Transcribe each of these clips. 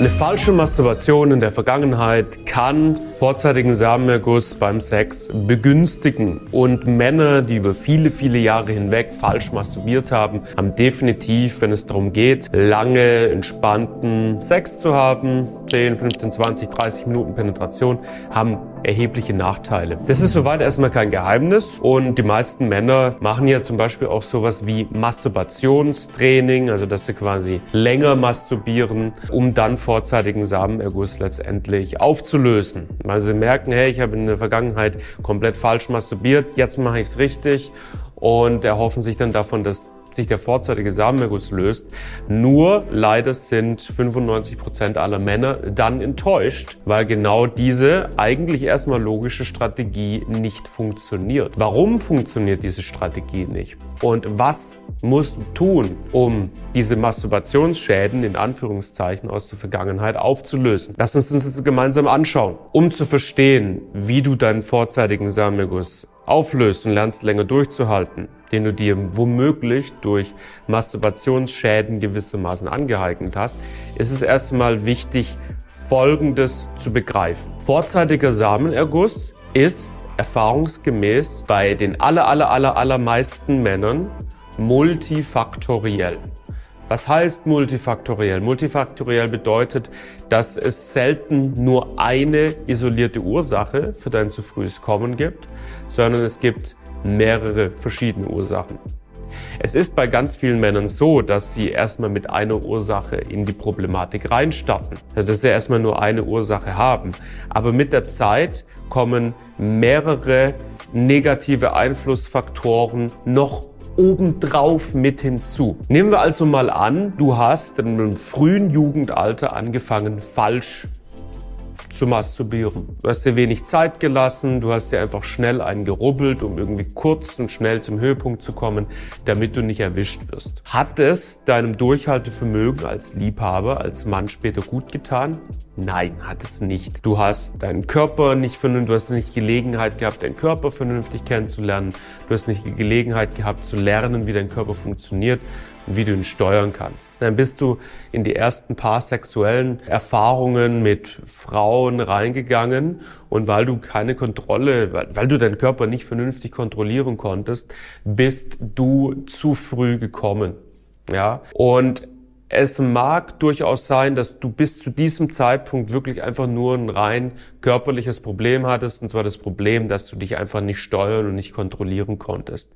Eine falsche Masturbation in der Vergangenheit kann vorzeitigen Samenerguss beim Sex begünstigen. Und Männer, die über viele, viele Jahre hinweg falsch masturbiert haben, haben definitiv, wenn es darum geht, lange, entspannten Sex zu haben, 10, 15, 20, 30 Minuten Penetration, haben erhebliche Nachteile. Das ist soweit erstmal kein Geheimnis und die meisten Männer machen ja zum Beispiel auch sowas wie Masturbationstraining, also dass sie quasi länger masturbieren, um dann vorzeitigen Samenerguss letztendlich aufzulösen. Weil sie merken, hey, ich habe in der Vergangenheit komplett falsch masturbiert, jetzt mache ich es richtig und erhoffen sich dann davon, dass sich der vorzeitige Samenerguss löst. Nur leider sind 95 Prozent aller Männer dann enttäuscht, weil genau diese eigentlich erstmal logische Strategie nicht funktioniert. Warum funktioniert diese Strategie nicht? Und was musst du tun, um diese Masturbationsschäden in Anführungszeichen aus der Vergangenheit aufzulösen? Lass uns uns das gemeinsam anschauen, um zu verstehen, wie du deinen vorzeitigen Samenerguss auflöst und lernst länger durchzuhalten, den du dir womöglich durch Masturbationsschäden gewissermaßen angeeignet hast, ist es erstmal wichtig, Folgendes zu begreifen. Vorzeitiger Samenerguss ist erfahrungsgemäß bei den aller, aller, aller, allermeisten Männern multifaktoriell. Was heißt multifaktoriell? Multifaktoriell bedeutet, dass es selten nur eine isolierte Ursache für dein zu frühes Kommen gibt, sondern es gibt mehrere verschiedene Ursachen. Es ist bei ganz vielen Männern so, dass sie erstmal mit einer Ursache in die Problematik reinstarten. Also dass sie erstmal nur eine Ursache haben. Aber mit der Zeit kommen mehrere negative Einflussfaktoren noch obendrauf mit hinzu. Nehmen wir also mal an, du hast in einem frühen Jugendalter angefangen, falsch zu masturbieren. Du hast dir wenig Zeit gelassen, du hast dir einfach schnell einen gerubbelt, um irgendwie kurz und schnell zum Höhepunkt zu kommen, damit du nicht erwischt wirst. Hat es deinem Durchhaltevermögen als Liebhaber, als Mann später gut getan? Nein, hat es nicht. Du hast deinen Körper nicht vernünftig, du hast nicht Gelegenheit gehabt, deinen Körper vernünftig kennenzulernen. Du hast nicht die Gelegenheit gehabt zu lernen, wie dein Körper funktioniert und wie du ihn steuern kannst. Dann bist du in die ersten paar sexuellen Erfahrungen mit Frauen reingegangen und weil du keine Kontrolle, weil, weil du deinen Körper nicht vernünftig kontrollieren konntest, bist du zu früh gekommen. Ja, und es mag durchaus sein, dass du bis zu diesem Zeitpunkt wirklich einfach nur ein rein körperliches Problem hattest, und zwar das Problem, dass du dich einfach nicht steuern und nicht kontrollieren konntest.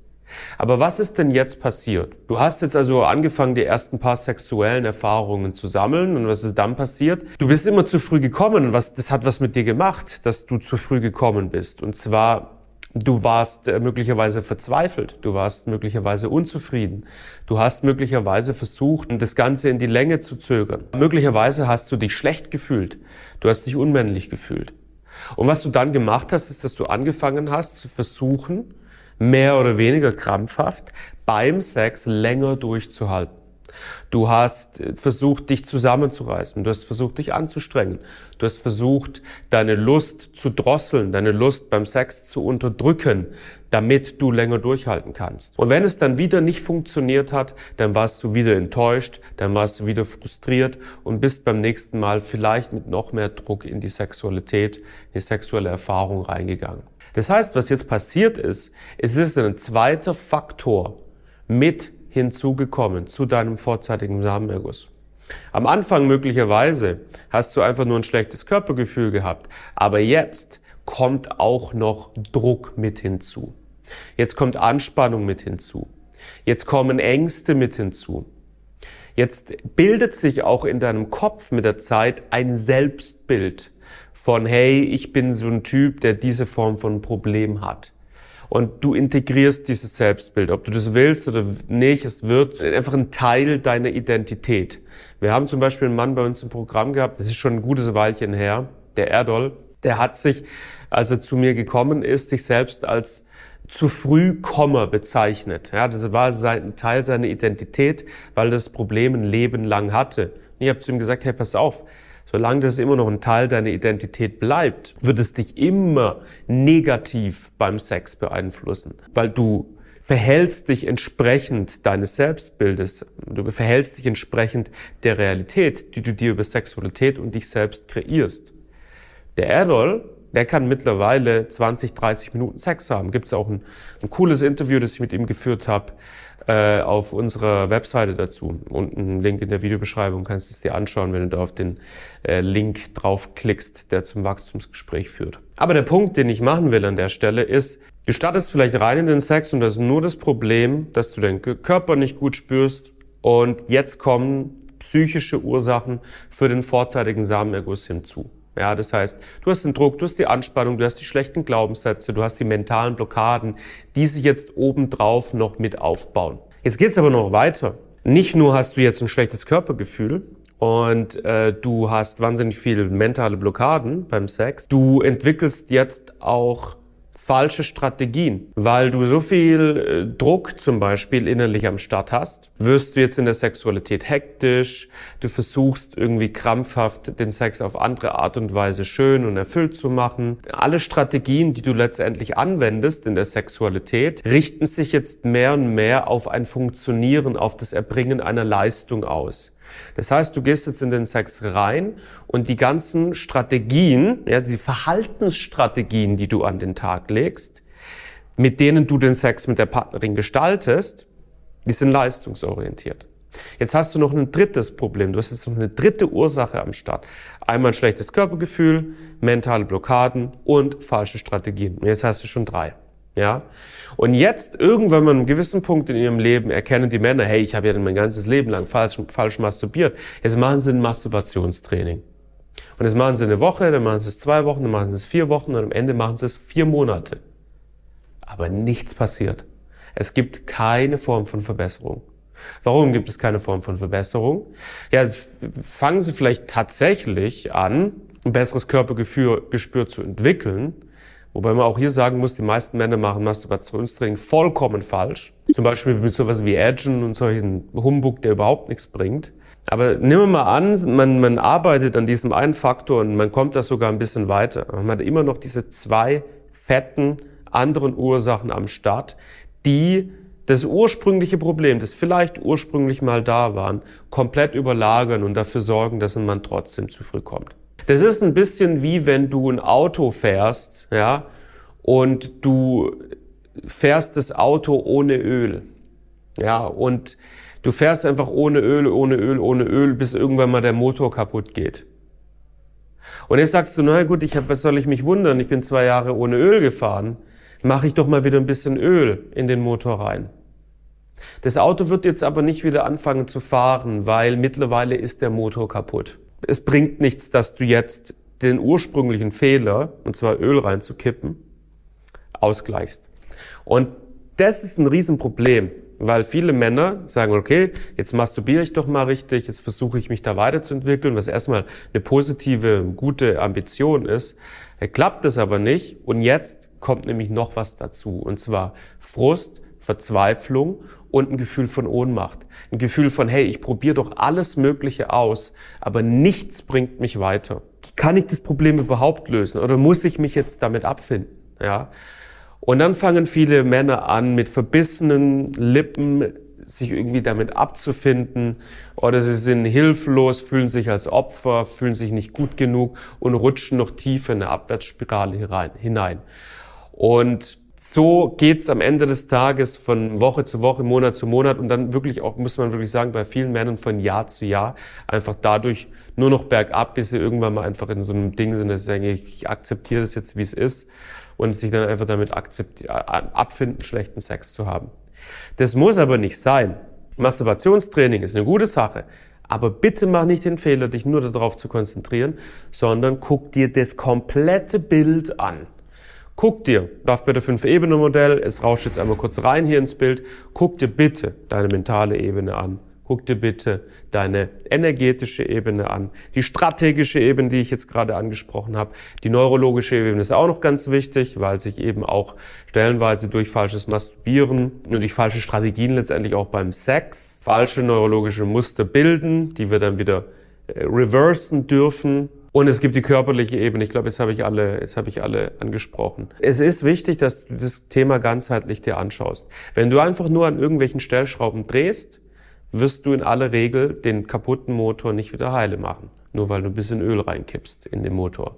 Aber was ist denn jetzt passiert? Du hast jetzt also angefangen, die ersten paar sexuellen Erfahrungen zu sammeln und was ist dann passiert? Du bist immer zu früh gekommen was, das hat was mit dir gemacht, dass du zu früh gekommen bist. Und zwar Du warst äh, möglicherweise verzweifelt, du warst möglicherweise unzufrieden, du hast möglicherweise versucht, das Ganze in die Länge zu zögern. Möglicherweise hast du dich schlecht gefühlt, du hast dich unmännlich gefühlt. Und was du dann gemacht hast, ist, dass du angefangen hast zu versuchen, mehr oder weniger krampfhaft beim Sex länger durchzuhalten. Du hast versucht, dich zusammenzureißen. Du hast versucht, dich anzustrengen. Du hast versucht, deine Lust zu drosseln, deine Lust beim Sex zu unterdrücken, damit du länger durchhalten kannst. Und wenn es dann wieder nicht funktioniert hat, dann warst du wieder enttäuscht, dann warst du wieder frustriert und bist beim nächsten Mal vielleicht mit noch mehr Druck in die Sexualität, in die sexuelle Erfahrung reingegangen. Das heißt, was jetzt passiert ist, es ist ein zweiter Faktor mit hinzugekommen zu deinem vorzeitigen Samenerguss. Am Anfang möglicherweise hast du einfach nur ein schlechtes Körpergefühl gehabt, aber jetzt kommt auch noch Druck mit hinzu. Jetzt kommt Anspannung mit hinzu. Jetzt kommen Ängste mit hinzu. Jetzt bildet sich auch in deinem Kopf mit der Zeit ein Selbstbild von, hey, ich bin so ein Typ, der diese Form von Problem hat. Und du integrierst dieses Selbstbild, ob du das willst oder nicht, es wird einfach ein Teil deiner Identität. Wir haben zum Beispiel einen Mann bei uns im Programm gehabt, das ist schon ein gutes Weilchen her, der Erdol, der hat sich, als er zu mir gekommen ist, sich selbst als zu früh Komma bezeichnet. Ja, das war ein Teil seiner Identität, weil das Problem ein Leben lang hatte. ich habe zu ihm gesagt, hey, pass auf, solange das immer noch ein Teil deiner Identität bleibt, wird es dich immer negativ beim Sex beeinflussen, weil du verhältst dich entsprechend deines Selbstbildes, du verhältst dich entsprechend der Realität, die du dir über Sexualität und dich selbst kreierst. Der Errol, der kann mittlerweile 20, 30 Minuten Sex haben. Gibt es auch ein, ein, cooles Interview, das ich mit ihm geführt habe, äh, auf unserer Webseite dazu. Und ein Link in der Videobeschreibung kannst du es dir anschauen, wenn du da auf den äh, Link draufklickst, der zum Wachstumsgespräch führt. Aber der Punkt, den ich machen will an der Stelle, ist, du startest vielleicht rein in den Sex und das ist nur das Problem, dass du deinen Körper nicht gut spürst und jetzt kommen psychische Ursachen für den vorzeitigen Samenerguss hinzu. Ja, das heißt, du hast den Druck, du hast die Anspannung, du hast die schlechten Glaubenssätze, du hast die mentalen Blockaden, die sich jetzt obendrauf noch mit aufbauen. Jetzt geht's aber noch weiter. Nicht nur hast du jetzt ein schlechtes Körpergefühl und äh, du hast wahnsinnig viele mentale Blockaden beim Sex, du entwickelst jetzt auch falsche Strategien. Weil du so viel äh, Druck zum Beispiel innerlich am Start hast, wirst du jetzt in der Sexualität hektisch, du versuchst irgendwie krampfhaft den Sex auf andere Art und Weise schön und erfüllt zu machen. Alle Strategien, die du letztendlich anwendest in der Sexualität, richten sich jetzt mehr und mehr auf ein Funktionieren, auf das Erbringen einer Leistung aus. Das heißt, du gehst jetzt in den Sex rein und die ganzen Strategien, ja, die Verhaltensstrategien, die du an den Tag legst, mit denen du den Sex mit der Partnerin gestaltest, die sind leistungsorientiert. Jetzt hast du noch ein drittes Problem. Du hast jetzt noch eine dritte Ursache am Start. Einmal ein schlechtes Körpergefühl, mentale Blockaden und falsche Strategien. Jetzt hast du schon drei. Ja? Und jetzt, irgendwann an einem gewissen Punkt in ihrem Leben erkennen die Männer, hey, ich habe ja mein ganzes Leben lang falsch, falsch masturbiert. Jetzt machen sie ein Masturbationstraining. Und jetzt machen sie eine Woche, dann machen sie es zwei Wochen, dann machen sie es vier Wochen und am Ende machen sie es vier Monate. Aber nichts passiert. Es gibt keine Form von Verbesserung. Warum gibt es keine Form von Verbesserung? Ja, fangen Sie vielleicht tatsächlich an, ein besseres Körpergespür zu entwickeln, Wobei man auch hier sagen muss, die meisten Männer machen Masturbationstraining vollkommen falsch. Zum Beispiel mit sowas wie Edgen und solchen Humbug, der überhaupt nichts bringt. Aber nehmen wir mal an, man, man arbeitet an diesem einen Faktor und man kommt da sogar ein bisschen weiter. Man hat immer noch diese zwei fetten anderen Ursachen am Start, die das ursprüngliche Problem, das vielleicht ursprünglich mal da waren, komplett überlagern und dafür sorgen, dass ein Mann trotzdem zu früh kommt. Das ist ein bisschen wie wenn du ein Auto fährst, ja, und du fährst das Auto ohne Öl. Ja, und du fährst einfach ohne Öl, ohne Öl, ohne Öl, bis irgendwann mal der Motor kaputt geht. Und jetzt sagst du, na gut, ich hab, was soll ich mich wundern? Ich bin zwei Jahre ohne Öl gefahren. Mache ich doch mal wieder ein bisschen Öl in den Motor rein. Das Auto wird jetzt aber nicht wieder anfangen zu fahren, weil mittlerweile ist der Motor kaputt es bringt nichts, dass du jetzt den ursprünglichen Fehler, und zwar Öl reinzukippen, ausgleichst. Und das ist ein Riesenproblem, weil viele Männer sagen, okay, jetzt masturbiere ich doch mal richtig, jetzt versuche ich mich da weiterzuentwickeln, was erstmal eine positive, gute Ambition ist. Klappt es aber nicht und jetzt kommt nämlich noch was dazu, und zwar Frust, Verzweiflung und ein Gefühl von Ohnmacht. Ein Gefühl von, hey, ich probiere doch alles Mögliche aus, aber nichts bringt mich weiter. Kann ich das Problem überhaupt lösen oder muss ich mich jetzt damit abfinden? Ja. Und dann fangen viele Männer an, mit verbissenen Lippen sich irgendwie damit abzufinden oder sie sind hilflos, fühlen sich als Opfer, fühlen sich nicht gut genug und rutschen noch tiefer in eine Abwärtsspirale hinein. Und so geht's am Ende des Tages von Woche zu Woche, Monat zu Monat und dann wirklich auch, muss man wirklich sagen, bei vielen Männern von Jahr zu Jahr einfach dadurch nur noch bergab, bis sie irgendwann mal einfach in so einem Ding sind, dass sie sagen, ich akzeptiere das jetzt, wie es ist und sich dann einfach damit abfinden, schlechten Sex zu haben. Das muss aber nicht sein. Masturbationstraining ist eine gute Sache, Aber bitte mach nicht den Fehler, dich nur darauf zu konzentrieren, sondern guck dir das komplette Bild an. Guck dir, Daphbeta 5-Ebene-Modell, es rauscht jetzt einmal kurz rein hier ins Bild, guck dir bitte deine mentale Ebene an. Guck dir bitte deine energetische Ebene an, die strategische Ebene, die ich jetzt gerade angesprochen habe. Die neurologische Ebene ist auch noch ganz wichtig, weil sich eben auch stellenweise durch falsches Masturbieren und durch falsche Strategien letztendlich auch beim Sex falsche neurologische Muster bilden, die wir dann wieder äh, reversen dürfen. Und es gibt die körperliche Ebene. Ich glaube, jetzt habe ich alle, jetzt habe ich alle angesprochen. Es ist wichtig, dass du das Thema ganzheitlich dir anschaust. Wenn du einfach nur an irgendwelchen Stellschrauben drehst, wirst du in aller Regel den kaputten Motor nicht wieder heile machen, nur weil du ein bisschen Öl reinkippst in den Motor.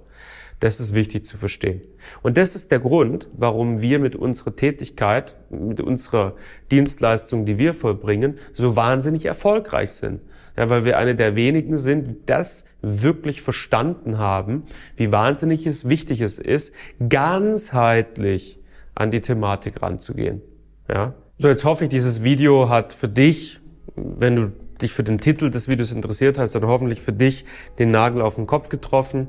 Das ist wichtig zu verstehen. Und das ist der Grund, warum wir mit unserer Tätigkeit, mit unserer Dienstleistung, die wir vollbringen, so wahnsinnig erfolgreich sind. Ja, weil wir eine der wenigen sind, die das wirklich verstanden haben, wie wahnsinnig es wichtig es ist, ganzheitlich an die Thematik ranzugehen. Ja? So, jetzt hoffe ich, dieses Video hat für dich wenn du dich für den Titel des Videos interessiert hast, dann hoffentlich für dich den Nagel auf den Kopf getroffen.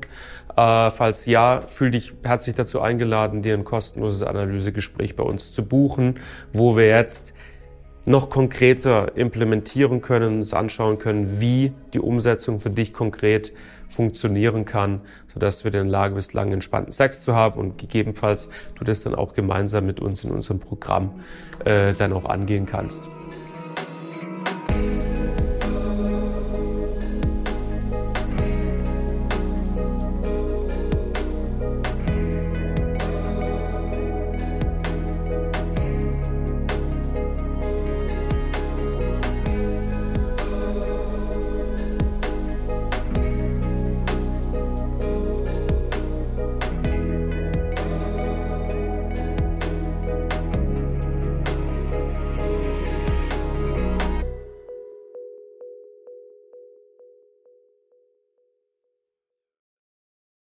Äh, falls ja, fühl dich herzlich dazu eingeladen, dir ein kostenloses Analysegespräch bei uns zu buchen, wo wir jetzt noch konkreter implementieren können, uns anschauen können, wie die Umsetzung für dich konkret funktionieren kann, sodass wir in der Lage bist, lange entspannten Sex zu haben und gegebenenfalls du das dann auch gemeinsam mit uns in unserem Programm äh, dann auch angehen kannst.